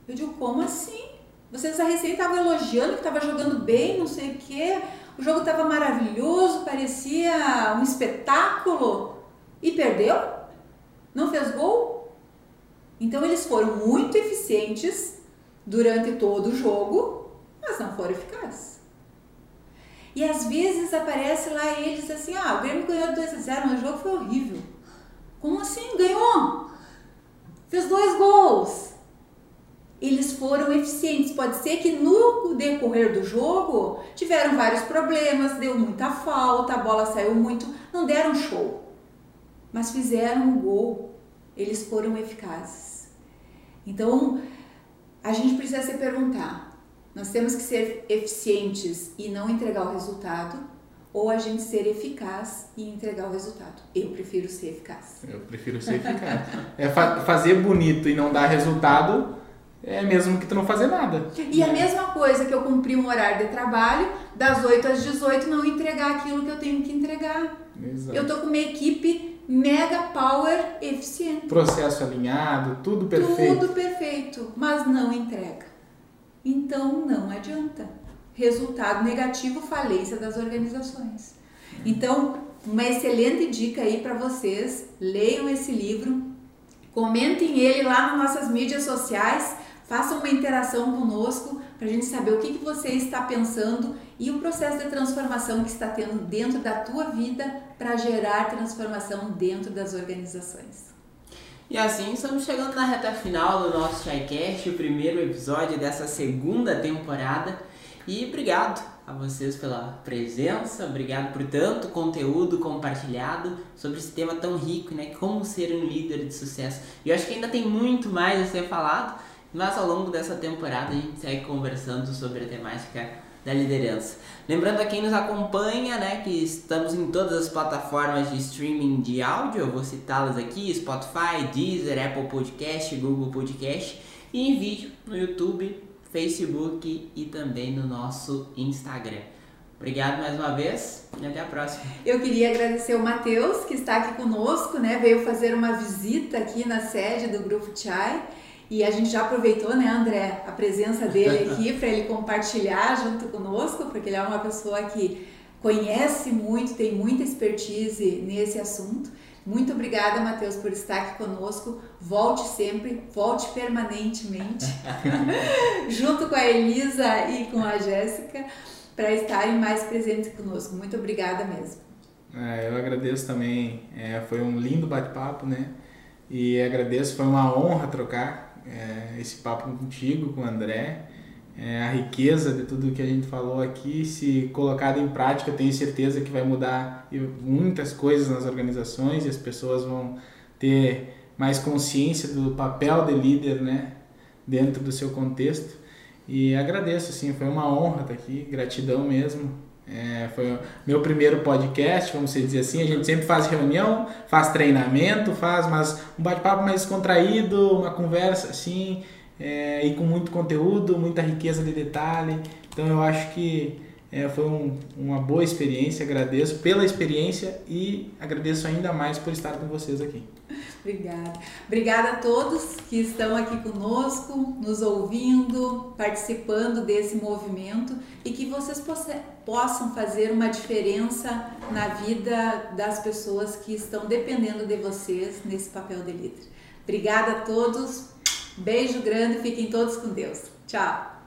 Eu digo: como assim? Vocês recém estavam elogiando que estava jogando bem, não sei o quê. O jogo estava maravilhoso, parecia um espetáculo e perdeu? Não fez gol? Então eles foram muito eficientes durante todo o jogo, mas não foram eficazes. E às vezes aparece lá eles assim: ah, o Grêmio ganhou 2 a 0, mas o jogo foi horrível. Como assim? Ganhou? Fez dois gols eles foram eficientes. Pode ser que no decorrer do jogo tiveram vários problemas, deu muita falta, a bola saiu muito, não deram show, mas fizeram um gol. Eles foram eficazes. Então, a gente precisa se perguntar: nós temos que ser eficientes e não entregar o resultado, ou a gente ser eficaz e entregar o resultado? Eu prefiro ser eficaz. Eu prefiro ser eficaz. é fa fazer bonito e não dar resultado é mesmo que tu não fazer nada. E a mesma coisa que eu cumprir um horário de trabalho, das 8 às 18, não entregar aquilo que eu tenho que entregar. Exato. Eu tô com uma equipe mega power eficiente. Processo alinhado, tudo perfeito. Tudo perfeito, mas não entrega. Então não adianta. Resultado negativo, falência das organizações. Então, uma excelente dica aí para vocês, leiam esse livro, comentem ele lá nas nossas mídias sociais Faça uma interação conosco para a gente saber o que, que você está pensando e o processo de transformação que está tendo dentro da tua vida para gerar transformação dentro das organizações. E assim estamos chegando na reta final do nosso ShyCast, o primeiro episódio dessa segunda temporada. E obrigado a vocês pela presença, obrigado por tanto conteúdo compartilhado sobre esse tema tão rico, né? Como ser um líder de sucesso. E eu acho que ainda tem muito mais a ser falado, mas ao longo dessa temporada a gente segue conversando sobre a temática da liderança. Lembrando a quem nos acompanha, né, que estamos em todas as plataformas de streaming de áudio, eu vou citá-las aqui, Spotify, Deezer, Apple Podcast, Google Podcast e em vídeo no YouTube, Facebook e também no nosso Instagram. Obrigado mais uma vez e até a próxima. Eu queria agradecer o Matheus, que está aqui conosco, né? Veio fazer uma visita aqui na sede do Grupo Chai e a gente já aproveitou, né, André, a presença dele <laughs> aqui para ele compartilhar junto conosco, porque ele é uma pessoa que conhece muito, tem muita expertise nesse assunto. Muito obrigada, Matheus, por estar aqui conosco. Volte sempre, volte permanentemente, <laughs> junto com a Elisa e com a Jéssica, para estarem mais presentes conosco. Muito obrigada mesmo. É, eu agradeço também. É, foi um lindo bate-papo, né? E agradeço, foi uma honra trocar é, esse papo contigo, com o André. É, a riqueza de tudo que a gente falou aqui, se colocado em prática, tenho certeza que vai mudar muitas coisas nas organizações e as pessoas vão ter mais consciência do papel de líder, né, dentro do seu contexto. E agradeço, assim, foi uma honra estar aqui, gratidão mesmo. É, foi meu primeiro podcast, vamos dizer assim. A gente sempre faz reunião, faz treinamento, faz mas um bate-papo mais descontraído, uma conversa assim, é, e com muito conteúdo, muita riqueza de detalhe. Então eu acho que É, foi um, uma boa experiência, agradeço pela experiência e agradeço ainda mais por estar com vocês aqui. Obrigada. Obrigada a todos que estão aqui conosco, nos ouvindo, participando desse movimento e que vocês possam fazer uma diferença na vida das pessoas que estão dependendo de vocês nesse papel de líder. Obrigada a todos. Beijo grande, fiquem todos com Deus. Tchau.